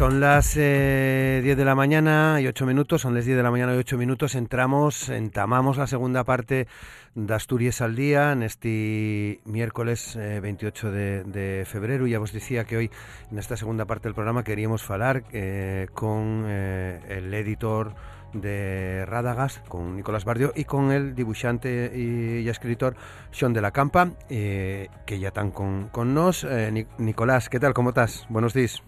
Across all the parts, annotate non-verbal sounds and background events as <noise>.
Son las 10 eh, de la mañana y 8 minutos, son las 10 de la mañana y 8 minutos, entramos, entamamos la segunda parte de Asturias al día en este miércoles 28 eh, de, febrero. Ya os decía que hoy en esta segunda parte del programa queríamos hablar eh, con el editor de Rádagas, con Nicolás Bardio y con el dibujante y, escritor Sean de la Campa, que ya están con, con nos. Nicolás, ¿qué tal? ¿Cómo estás? Buenos días.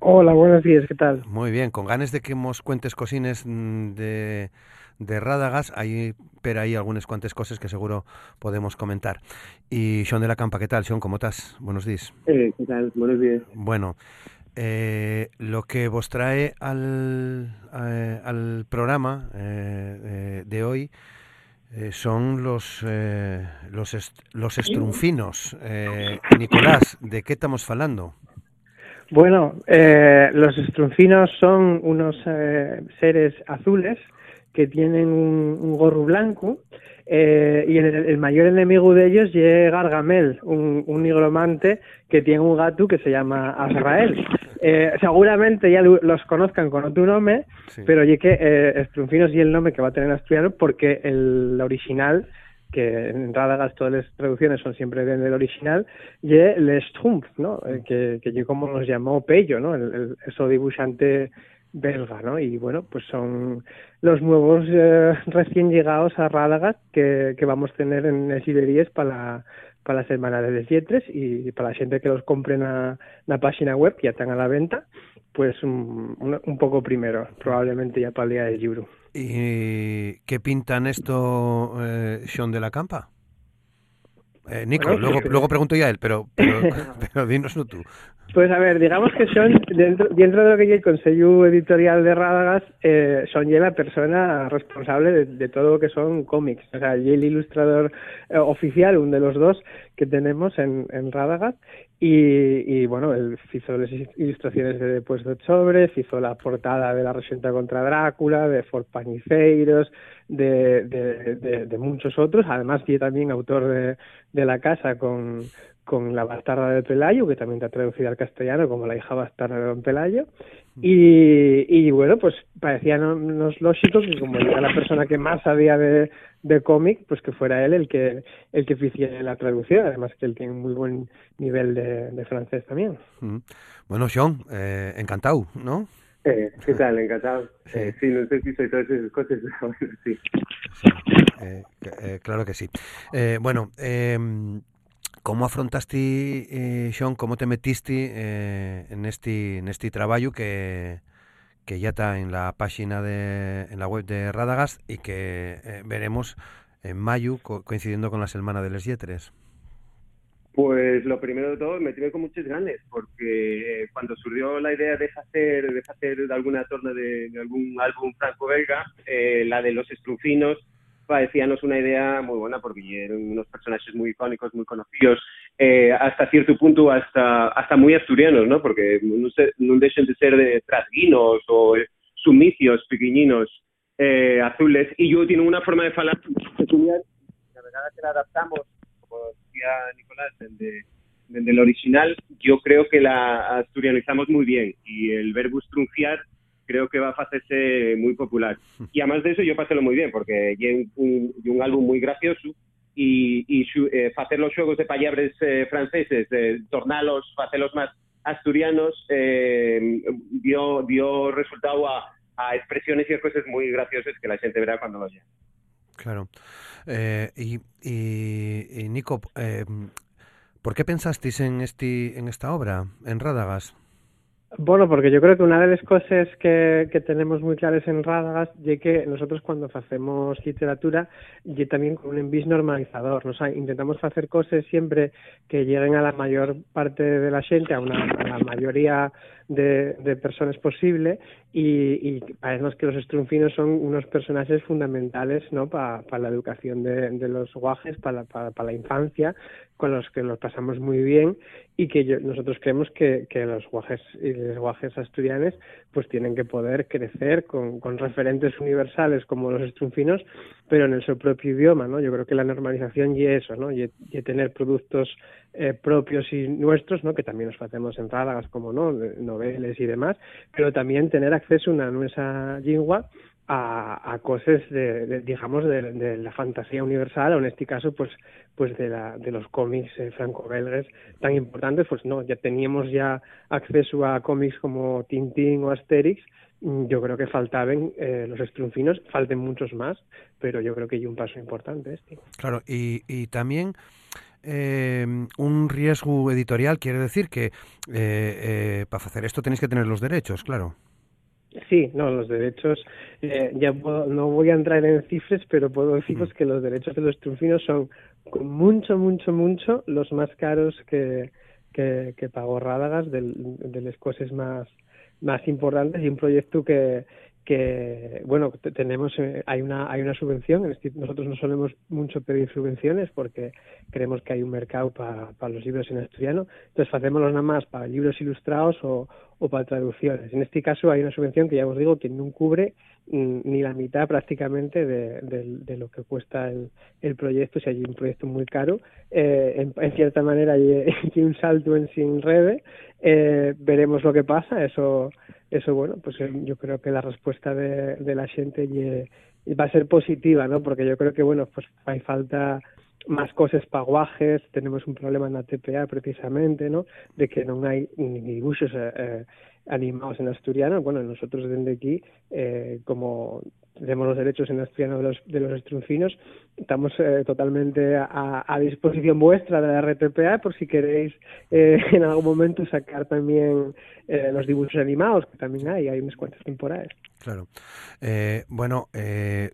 Hola, buenos días, ¿qué tal? Muy bien, con ganas de que nos cuentes cosines mm, de, de Rádagas, hay pero hay algunas cuantas cosas que seguro podemos comentar. Y Sean de la Campa, ¿qué tal, Sean? ¿Cómo estás? Buenos días. Eh, ¿Qué tal? Buenos días. Bueno, eh, lo que vos trae al, eh, al programa eh, de hoy son los, los, los estrunfinos. Nicolás, ¿de qué estamos hablando? Bueno, eh, los estruncinos son unos eh, seres azules que tienen un, gorro blanco eh, y el, mayor enemigo de ellos es Gargamel, un, un nigromante que tiene un gato que se llama Azrael. seguramente ya los conozcan con otro nombre, pero ya que estruncinos y el nombre que va a tener asturiano porque el original que en Radagast todas las traducciones son siempre del original, y el Strumpf, ¿no? Eh, que, que como nos llamó Pello, ¿no? El, eso dibujante belga, ¿no? Y bueno, pues son los nuevos eh, recién llegados a Radagast que, que vamos a tener en las para para la semana de les Yetres y para la gente que los compre en la, página web, que ya están a la venta, pues un, un, poco primero, probablemente ya para el día del libro. ¿Y qué pintan esto eh, Sean de la Campa? Eh, Nico, luego, luego pregunto ya a él, pero, pero, <laughs> pero dinoslo tú. Pues a ver, digamos que son, dentro, dentro de lo que es el Consejo Editorial de Rádagas, eh, son ya la persona responsable de, todo lo que son cómics. O sea, y el ilustrador eh, oficial, uno de los dos que tenemos en, en Rádagas, y, y, bueno, él hizo las ilustraciones de Después de Sobre, hizo la portada de La Resienta contra Drácula, de Fort Paniceiros, de, de, de, muchos otros. Además, y también autor de, de La Casa con, con La bastarda de Pelayo, que también está traducida al castellano como La hija bastarda de Don Pelayo. Y, y bueno, pues parecía no, lógico que como era la persona que más sabía de, de cómic, pues que fuera él el que el que hiciera la traducción, además que él tiene un muy buen nivel de, de francés también. Bueno, Sean, eh, encantado, ¿no? Eh, ¿Qué tal? Encantado. Sí. Eh, sí, no sé si soy todas esas cosas, <laughs> pero sí. sí. Eh, eh, claro que sí. Eh, bueno, eh, ¿cómo afrontaste, eh, Sean, cómo te metiste eh, en este en este trabajo que, que ya está en la página de en la web de Radagast y que eh, veremos en mayo co coincidiendo con la Semana de les Yetres? Pues lo primero de todo, me tuve con muchas ganas, porque eh, cuando surgió la idea de hacer, de hacer alguna torna de, de algún álbum franco-belga, eh, la de los estrufinos, parecíanos una idea muy buena porque eran unos personajes muy icónicos, muy conocidos, eh, hasta cierto punto hasta hasta muy asturianos, ¿no? Porque no, no dejen de ser de trasguinos o sumicios pequeñinos eh, azules. Y yo tengo una forma de falar peculiar, la verdad que la adaptamos, como decía Nicolás, desde, desde el original, yo creo que la asturianizamos muy bien y el verbo estrunciar creo que va a hacerse muy popular. <laughs> Y además de eso yo pasé muy bien, porque es un, un álbum muy gracioso y, y eh, hacer los juegos de palabras eh, franceses, eh, tornalos, hacerlos más asturianos, eh, dio, dio resultado a, a expresiones y cosas muy graciosas que la gente verá cuando lo vea. Claro. Eh, y, y, y, Nico, eh, ¿por qué pensasteis en, este, en esta obra, en Rádagas? Bueno, porque yo creo que una de las cosas que, que tenemos muy claras en Rádagas es que nosotros cuando hacemos literatura y también con un envis normalizador, ¿no? o sea, intentamos hacer cosas siempre que lleguen a la mayor parte de la gente, a, una, a la mayoría de, de personas posible y, y parece que los estrunfinos son unos personajes fundamentales ¿no? para pa la educación de, de los guajes, para pa, pa la infancia, con los que los pasamos muy bien y que yo, nosotros creemos que, que los guajes y los guajes asturianes pues tienen que poder crecer con, con referentes universales como los estrunfinos, pero en el su propio idioma, ¿no? Yo creo que la normalización y eso, ¿no? Y, tener productos eh, propios y nuestros, ¿no? Que también nos hacemos en rádagas como, ¿no? Noveles y demás, pero también tener acceso a una nuestra lengua a, a cosas de, digamos de, de, la fantasía universal o en este caso pues pues de la de los cómics eh, franco-belgas tan importantes pues no ya teníamos ya acceso a cómics como Tintín o Asterix. Mm, yo creo que faltaban eh, los estrunfinos falten muchos más pero yo creo que hay un paso importante este. Claro y, y también eh, un riesgo editorial quiere decir que eh, eh, para hacer esto tenéis que tener los derechos claro Sí, no, los derechos, eh, ya puedo, no voy a entrar en cifras, pero puedo deciros que los derechos de los trunfinos son con mucho, mucho, mucho los más caros que, que, que pagó Rádagas de, de las cosas más, más importantes y un proyecto que, que bueno tenemos hay una hay una subvención nosotros no solemos mucho pedir subvenciones porque creemos que hay un mercado para pa los libros en asturiano. Entonces hacemos nada más para libros ilustrados o, o para traducciones. En este caso hay una subvención que ya os digo que no cubre ni la mitad prácticamente de, lo que cuesta el, el proyecto. Si hay un proyecto muy caro eh, en, cierta manera <laughs> hay, hay un salto en sin rede eh, veremos lo que pasa. Eso eso bueno pues yo creo que la respuesta de, de la gente va a ser positiva no porque yo creo que bueno pues hay falta más cosas paguajes tenemos un problema en la TPA precisamente no de que no hay ni dibujos eh, eh, animados en asturiano bueno nosotros desde aquí eh, como tenemos los derechos en asturiano de los, de los estruncinos, estamos eh, totalmente a, disposición vuestra de la RTPA por si queréis eh, <laughs> en algún momento sacar también eh, los dibujos animados, que también hay, hay unas cuantas temporadas. Claro. Bueno,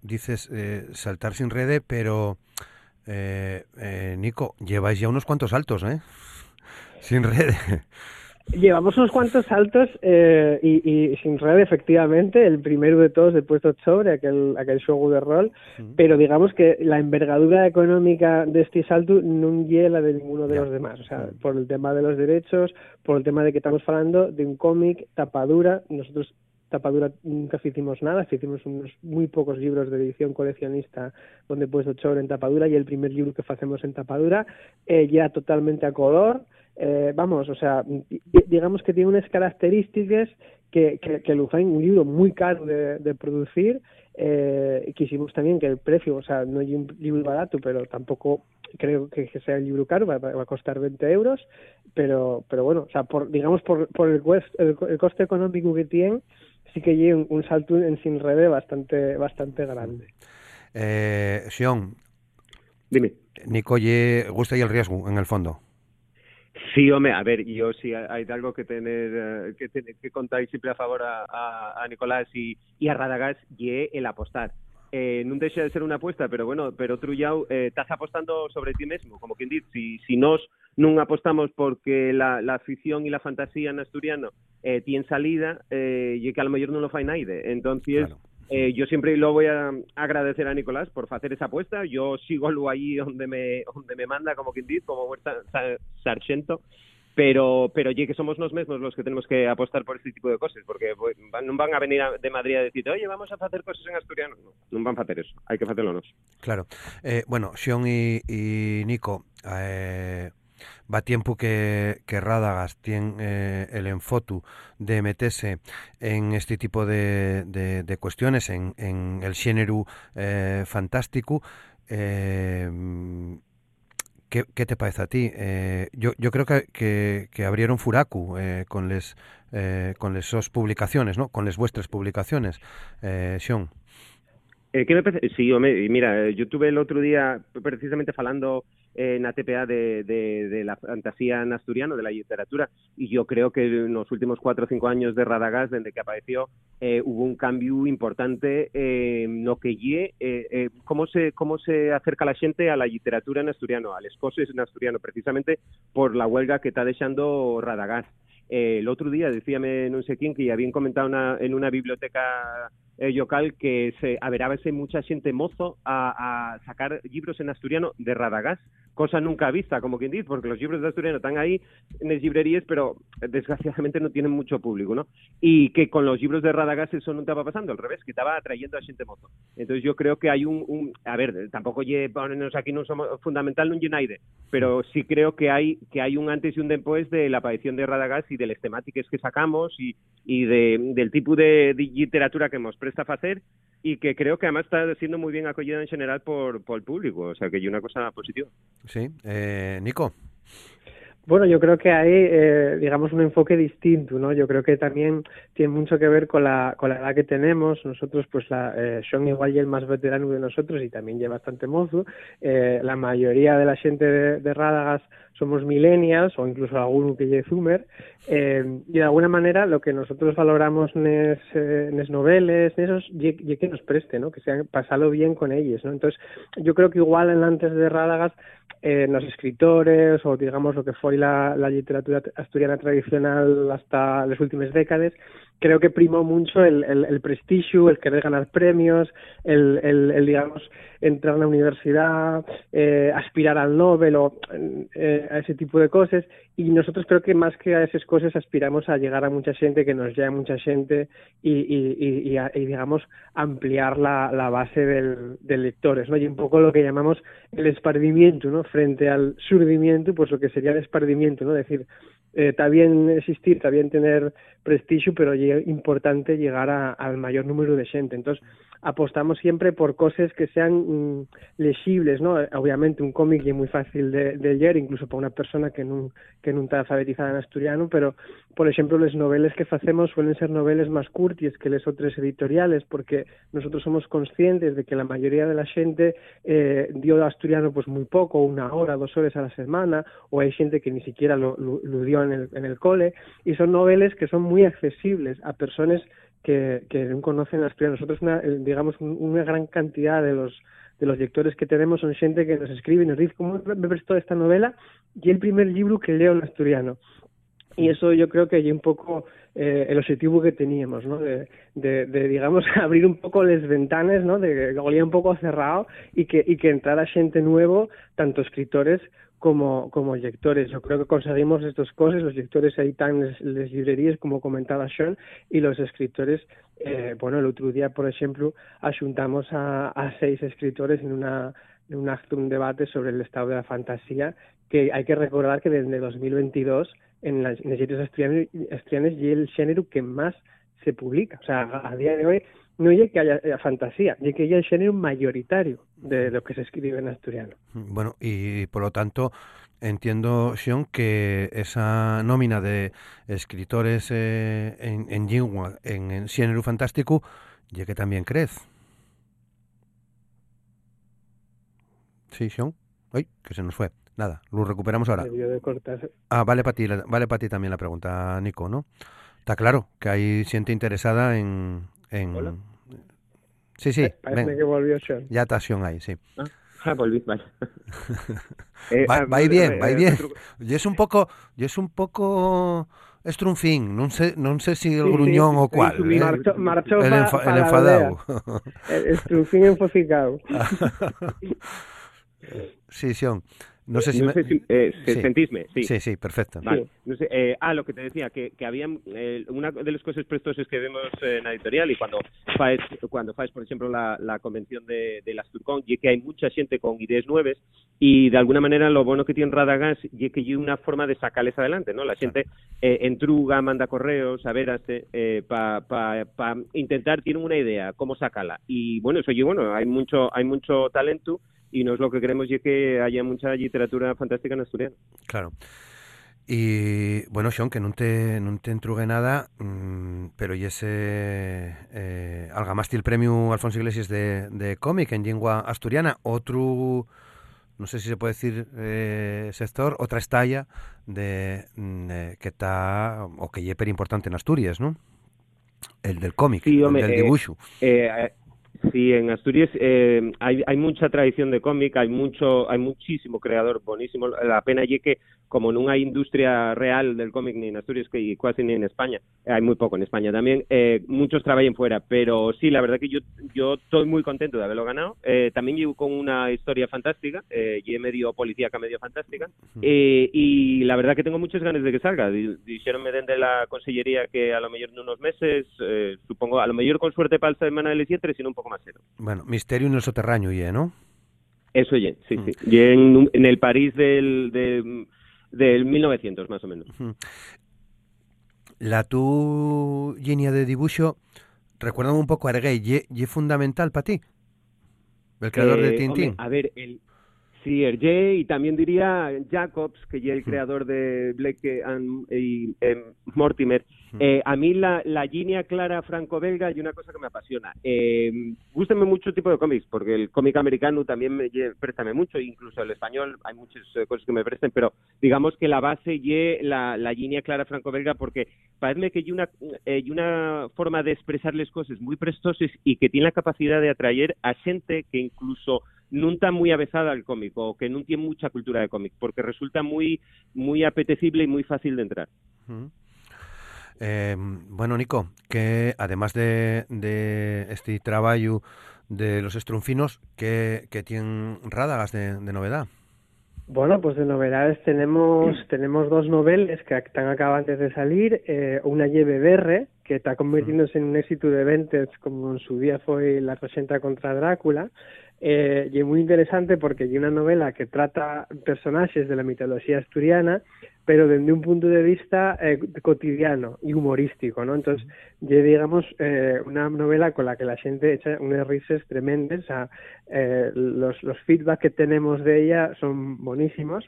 dices saltar sin rede, pero Nico, lleváis ya unos cuantos saltos, ¿eh? Sin rede. Llevamos unos cuantos saltos eh, y, y, sin red, efectivamente, el primero de todos de puesto sobre aquel, aquel juego de rol, pero digamos que la envergadura económica de este salto no la de ninguno de los demás, o sea, por el tema de los derechos, por el tema de que estamos hablando de un cómic tapadura, nosotros tapadura nunca hicimos nada, hicimos unos muy pocos libros de edición coleccionista donde puesto sobre en tapadura y el primer libro que hacemos en tapadura eh, ya totalmente a color, eh, vamos, o sea, digamos que tiene unas características que, que, que hacen un libro muy caro de, producir. Eh, quisimos también que el precio, o sea, no hay un libro barato, pero tampoco creo que sea el libro caro, va, va a costar 20 euros, pero, pero bueno, o sea, por, digamos por, por el, el, el coste económico que tiene, sí que hay un, un salto en sin rede bastante, bastante grande. Eh, Sion, Dime. Nico, gusta y el riesgo, en el fondo. Sí, hombre, a ver, yo sí hay algo que tener eh, que, tener, que contar siempre a favor a, a, a Nicolás y, y a Radagás y el apostar. Eh, non deixa de ser unha apuesta, pero bueno, pero Trullao eh, estás apostando sobre ti mesmo, como quien dice, si, si nos non apostamos porque la, la afición e la fantasía en asturiano eh, tiene salida, eh, e que a lo mejor non lo fai naide. Entonces, claro. Eh, yo siempre lo voy a agradecer a Nicolás por hacer esa apuesta. Yo sigo lo allí donde me, donde me manda, como quien dice, como vuestra sargento. Pero, pero ya que somos los mismos los que tenemos que apostar por este tipo de cosas, porque no van a venir a, de Madrid a decir, oye, vamos a hacer cosas en asturiano. No, no van a hacer eso, hay que hacerlo nos. Claro. Eh, bueno, Xion y, y Nico, eh, va tiempo que, que Rádagas tiene eh, el enfotu de meterse en este tipo de, de, cuestiones, en, en, el género eh, fantástico. Eh, ¿qué, ¿qué, te parece a ti? Eh, yo, yo creo que, que, abrieron Furaku eh, con les con les publicaciones, ¿no? Con les vuestras publicaciones, eh, Eh, ¿qué me? Sí, mira, yo tuve el otro día precisamente falando eh, na TPA de, la fantasía en asturiano, de la literatura, y yo creo que en los últimos cuatro o cinco años de Radagast, desde que apareció, eh, hubo un cambio importante eh, no que eh, eh, cómo se cómo se acerca la xente a la literatura en asturiano, al escoses en asturiano, precisamente por la huelga que está dejando Radagast. Eh, el otro día, decíame non sé quién, que habían comentado una, en una biblioteca eh, local que se averábase mucha xente mozo a, sacar libros en asturiano de Radagás, cosa nunca vista, como quien dice, porque los libros de asturiano están ahí en las librerías, pero desgraciadamente no tienen mucho público, ¿no? Y que con los libros de Radagás eso no estaba pasando, al revés, que estaba atrayendo a xente mozo. Entonces yo creo que hay un, un a ver, tampoco ponernos aquí no somos fundamental no United, pero sí creo que hay que hay un antes y un después de la aparición de Radagás y de las temáticas que sacamos y, y de, del tipo de, de literatura que hemos presta a hacer y que creo que además está siendo muy bien acogida en general por, por el público, o sea que hay una cosa positiva. Sí, eh, Nico. Bueno, yo creo que hay, eh, digamos, un enfoque distinto, ¿no? Yo creo que también tiene mucho que ver con la, con la edad que tenemos. Nosotros, pues, la, eh, son igual y el más veterano de nosotros y también lleva bastante mozo. Eh, la mayoría de la gente de, de Rádagas somos millennials o incluso alguno que lleve Zoomer eh, y de alguna manera lo que nosotros valoramos en eh, nes noveles, en esos, y, que nos preste, ¿no? que sean pasalo bien con ellos. ¿no? Entonces, yo creo que igual en antes de Rádagas eh, los escritores o digamos lo que fue la, la literatura asturiana tradicional hasta las últimas décadas creo que primó mucho el, el, el prestigio, el querer ganar premios, el, el, el digamos, entrar a la universidad, eh, aspirar al Nobel o eh, a ese tipo de cosas. Y nosotros creo que más que a esas cosas aspiramos a llegar a mucha gente, que nos llegue mucha gente y, y, y, y, digamos, ampliar la, base del, del lectores, ¿no? Y un poco lo que llamamos el espardimiento, ¿no? Frente al surdimiento, pues lo que sería el espardimiento, ¿no? Es decir, eh, está bien existir, está bien tener prestigio, pero es importante llegar a, al mayor número de gente. Entonces, apostamos siempre por cosas que sean mm, legibles, ¿no? Obviamente un cómic es muy fácil de, de leer, incluso para una persona que no, que no está alfabetizada en asturiano, pero, por ejemplo, las novelas que hacemos suelen ser novelas más curtis que las otras editoriales, porque nosotros somos conscientes de que la mayoría de la gente eh, dio asturiano pues muy poco, una hora, dos horas a la semana, o hay gente que ni siquiera lo, dio en el, en el cole, y son novelas que son muy accesibles a personas que, que no conocen asturiano. Nosotros, una, digamos, una gran cantidad de los de los lectores que tenemos son gente que nos escribe y nos dice cómo me prestó esta novela y el primer libro que leo en asturiano. Y eso yo creo que hay un poco eh, el objetivo que teníamos, ¿no? De, de, digamos, <laughs> abrir un poco las ventanas, ¿no? De que olía un poco cerrado y que, y que entrara gente nuevo, tanto escritores como, como lectores. Yo creo que conseguimos estas cosas, los lectores están en las librerías, como comentaba Sean, y los escritores, eh, bueno, el otro día, por ejemplo, ajuntamos a, a seis escritores en una en un acto, un debate sobre el estado de la fantasía, que hay que recordar que desde 2022 en las, en las editoriales asturianas y el género que más se publica. O sea, a día de hoy no es que haya, haya fantasía, es que haya el género mayoritario de lo que se escribe en asturiano. Bueno, y por lo tanto, entiendo, Sean, que esa nómina de escritores eh, en, en en, en género fantástico, ya que también crece. Sí, Sean. Ay, que se nos fue. Nada, lo recuperamos ahora. Ah, vale para ti, vale para ti también la pregunta, Nico, ¿no? Está claro que hay gente interesada en... en... Hola. Sí, sí. Eh, parece ven. que volvió Sean. Ya está Sean ahí, sí. Ah, ah volví, vale. <laughs> eh, va, va bien, va bien. <laughs> Y es un poco... Y es un poco... Estrunfín, non sé, non sé si el sí, gruñón sí, o cual. Sí, marchó, marchó el, enfa, pa, el enfadado. El estrunfín <laughs> sí, Sion. No sé si, no me... sé si eh, sí. sentisme, sí. Sí, sí, perfecto. Vale. No sé, eh, ah, lo que te decía, que, que había eh, una de las cosas prestoses que vemos en la editorial y cuando faes, cuando faes por ejemplo, la, la convención de, de las Turcón, y que hay mucha gente con ideas nuevas y de alguna manera lo bueno que tiene Radagás y que hay una forma de sacarles adelante, ¿no? La gente eh, entruga, manda correos, a ver, eh, para pa, pa intentar, tiene una idea, cómo sacarla. Y bueno, eso yo, bueno, hay mucho, hay mucho talento y no es lo que queremos y que haya mucha literatura fantástica en asturiano. Claro. Y bueno, Sean, que non te, non te entrugue nada, mmm, pero y ese eh, algamaste el premio Alfonso Iglesias de, de cómic en lengua asturiana, otro no sé si se puede decir eh, sector, otra estalla de, mm, eh, que está, o que es importante en Asturias, ¿no? El del cómic, sí, el del eh, dibujo. Sí, en Asturias eh, hay, hay mucha tradición de cómic, hay mucho, hay muchísimo creador buenísimo. La pena es que como no hay industria real del cómic ni en Asturias que casi ni en España, hay muy poco en España también, eh, muchos trabajan fuera, pero sí, la verdad que yo yo estoy muy contento de haberlo ganado. Eh, también llevo con una historia fantástica, eh, y medio policíaca, medio fantástica, eh, y la verdad que tengo muchas ganas de que salga. Dijeronme desde la consellería que a lo mejor en unos meses, eh, supongo, a lo mejor con suerte para el semana del 7, sino un poco más bueno, Misterio en el soterráneo, ¿y ¿no? Eso ya, sí, sí. Y en, en, el París del, de, del 1900, más o menos. La tu línea de dibujo, recuérdame un poco a Arguey, ¿y es fundamental para ti? El creador eh, de Tintín. Hombre, a ver, el, Sí, Hergé y también diría Jacobs, que ya el creador de Blake and, y eh, Mortimer. Eh, a mí la, la línea clara franco-belga y una cosa que me apasiona. Eh, gústame mucho el tipo de cómics, porque el cómic americano también me préstame mucho, incluso el español, hay muchas eh, cosas que me presten, pero digamos que la base y la, la línea clara franco-belga, porque parece que hay una, eh, una forma de expresar las cosas muy prestosas y que tiene la capacidad de atraer a gente que incluso no está muy avezada al cómic o que no tiene mucha cultura de cómic, porque resulta muy, muy apetecible y muy fácil de entrar. Eh, bueno, Nico, que además de, de este trabajo de los estrunfinos, ¿qué, qué tienen rádagas de, de, novedad? Bueno, pues de novedades tenemos tenemos dos novelas que están acabantes de salir, eh, una YBBR, que está convirtiéndose en un éxito de ventas como en su día fue La 80 contra Drácula, eh, y es muy interesante porque hay una novela que trata personajes de la mitología asturiana, pero desde un punto de vista eh, cotidiano y humorístico, ¿no? Entonces, digamos, eh, una novela con la que la gente echa unas risas tremendas, eh, los, los feedback que tenemos de ella son buenísimos.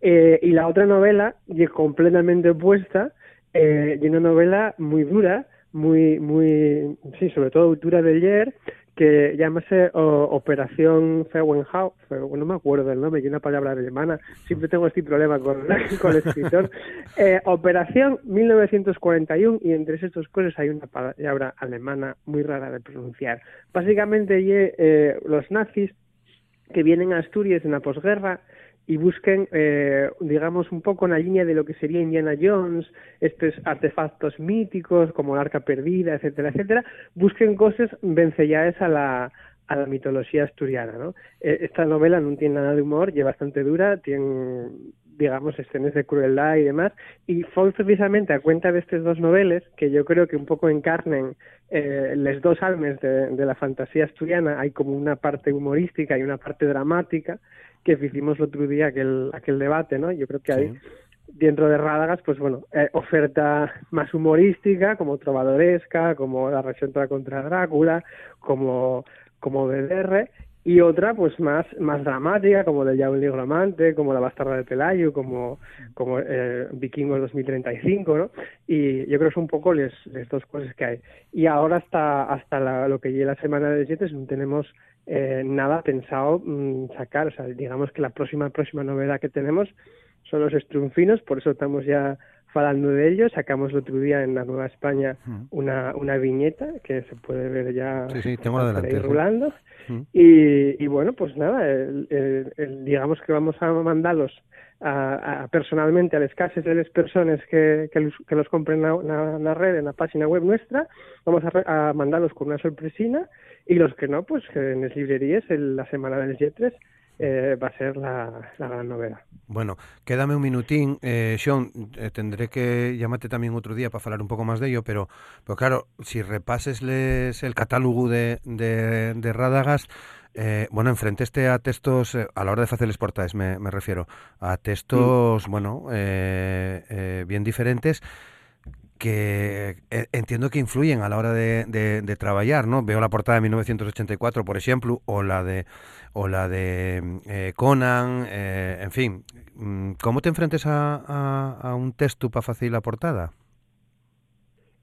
Eh, y la otra novela, y completamente opuesta, y una novela muy dura, muy, muy, sí, sobre todo dura de ayer, que llámase o, Operación Feuenhau, no me acuerdo del nombre, y una palabra alemana, siempre tengo este problema con, <laughs> con el escritor. <laughs> Eh, Operación 1941, y entre estas cosas hay una palabra alemana muy rara de pronunciar. Básicamente, eh, los nazis que vienen a Asturias en la posguerra y busquen, eh, digamos, un poco en la línea de lo que sería Indiana Jones, estos artefactos míticos como el arca perdida, etcétera, etcétera, busquen cosas vencelladas a la, a la mitología asturiana, ¿no? Eh, esta novela no tiene nada de humor, es bastante dura, tiene, digamos, escenas de crueldad y demás, y fue precisamente a cuenta de estas dos novelas que yo creo que un poco encarnen eh, les dos almas de la fantasía asturiana, hay como una parte humorística y una parte dramática, que hicimos el otro día aquel, aquel debate, ¿no? Yo creo que hay dentro de Rádagas, pues bueno, eh, oferta más humorística, como trovadoresca, como La Resentra contra Drácula, como, como BDR, y otra pues más más dramática como de Ya un amante como La bastarda de Pelayo como como eh, Vikingos 2035 no y yo creo que son un poco las dos cosas que hay. Y ahora hasta hasta la, lo que llega la semana de 7 no tenemos eh, nada pensado mmm, sacar o sea digamos que la próxima próxima novedad que tenemos son los estrunfinos por eso estamos ya hablando de ellos. Sacamos el otro día en la Nueva España una, una viñeta que se puede ver ya sí, sí, tengo adelante, rulando. Sí. Y, y, bueno, pues nada, el, el, el, digamos que vamos a mandarlos a, a, personalmente a las casas de las personas que, que, los, que los compren en la red, en la página web nuestra. Vamos a, a mandarlos con una sorpresina y los que no, pues que en las librerías en la semana del G3 eh, va a ser la, la, gran novedad. Bueno, quédame un minutín, eh, Sean, eh, tendré que llamarte también otro día para hablar un poco más de ello, pero, pero claro, si repasesles el catálogo de, de, de Rádagas, eh, bueno, enfrenteste a textos, eh, a la hora de hacer les portales me, me refiero, a textos, mm. bueno, eh, eh, bien diferentes, que eh, entiendo que influyen a la hora de, de, de, trabajar, ¿no? Veo la portada de 1984, por ejemplo, o la de o la de eh, Conan, en fin. Mm, ¿Cómo te enfrentes a, a, a un texto para hacer la portada?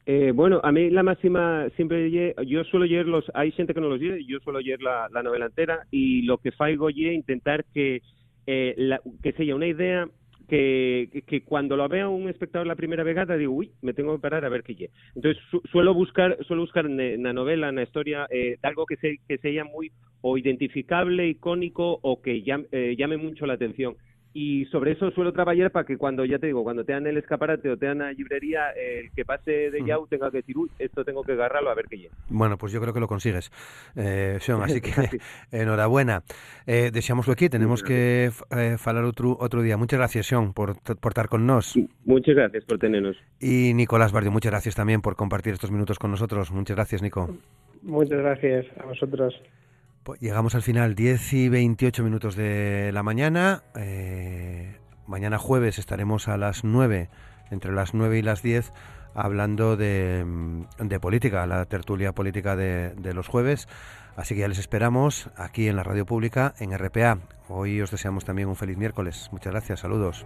Eh, bueno, a mí la máxima siempre yo suelo leer los, hay gente que no los lee, yo suelo leer la, la novela entera y lo que faigo es intentar que eh, la, que sea una idea que, que, cuando lo vea un espectador la primera vegada digo, uy, me tengo que parar a ver qué lle. Entonces su, suelo buscar suelo buscar na novela, na historia, eh, algo que se, que sea muy o identificable, icónico o que llame, eh, llame mucho la atención y sobre eso suelo trabajar para que cuando, ya te digo, cuando te dan el escaparate o te dan la librería, el que pase de Yau tenga que decir, uy, esto tengo que agarrarlo a ver qué llega. Bueno, pues yo creo que lo consigues, eh, Sean, así que <laughs> <laughs> enhorabuena. Eh, deseámoslo aquí, tenemos que eh, falar otro, otro día. Muchas gracias, Sean, por, por estar con nos. Muchas gracias por tenernos. Y Nicolás Bardio, muchas gracias también por compartir estos minutos con nosotros. Muchas gracias, Nico. Muchas gracias a vosotros. Pues llegamos al final, 10 y 28 minutos de la mañana. Eh, mañana jueves estaremos a las 9, entre las 9 y las 10, hablando de, de política, la tertulia política de, los jueves. Así que ya les esperamos aquí en la radio pública, en RPA. Hoy os deseamos también un feliz miércoles. Muchas gracias, saludos.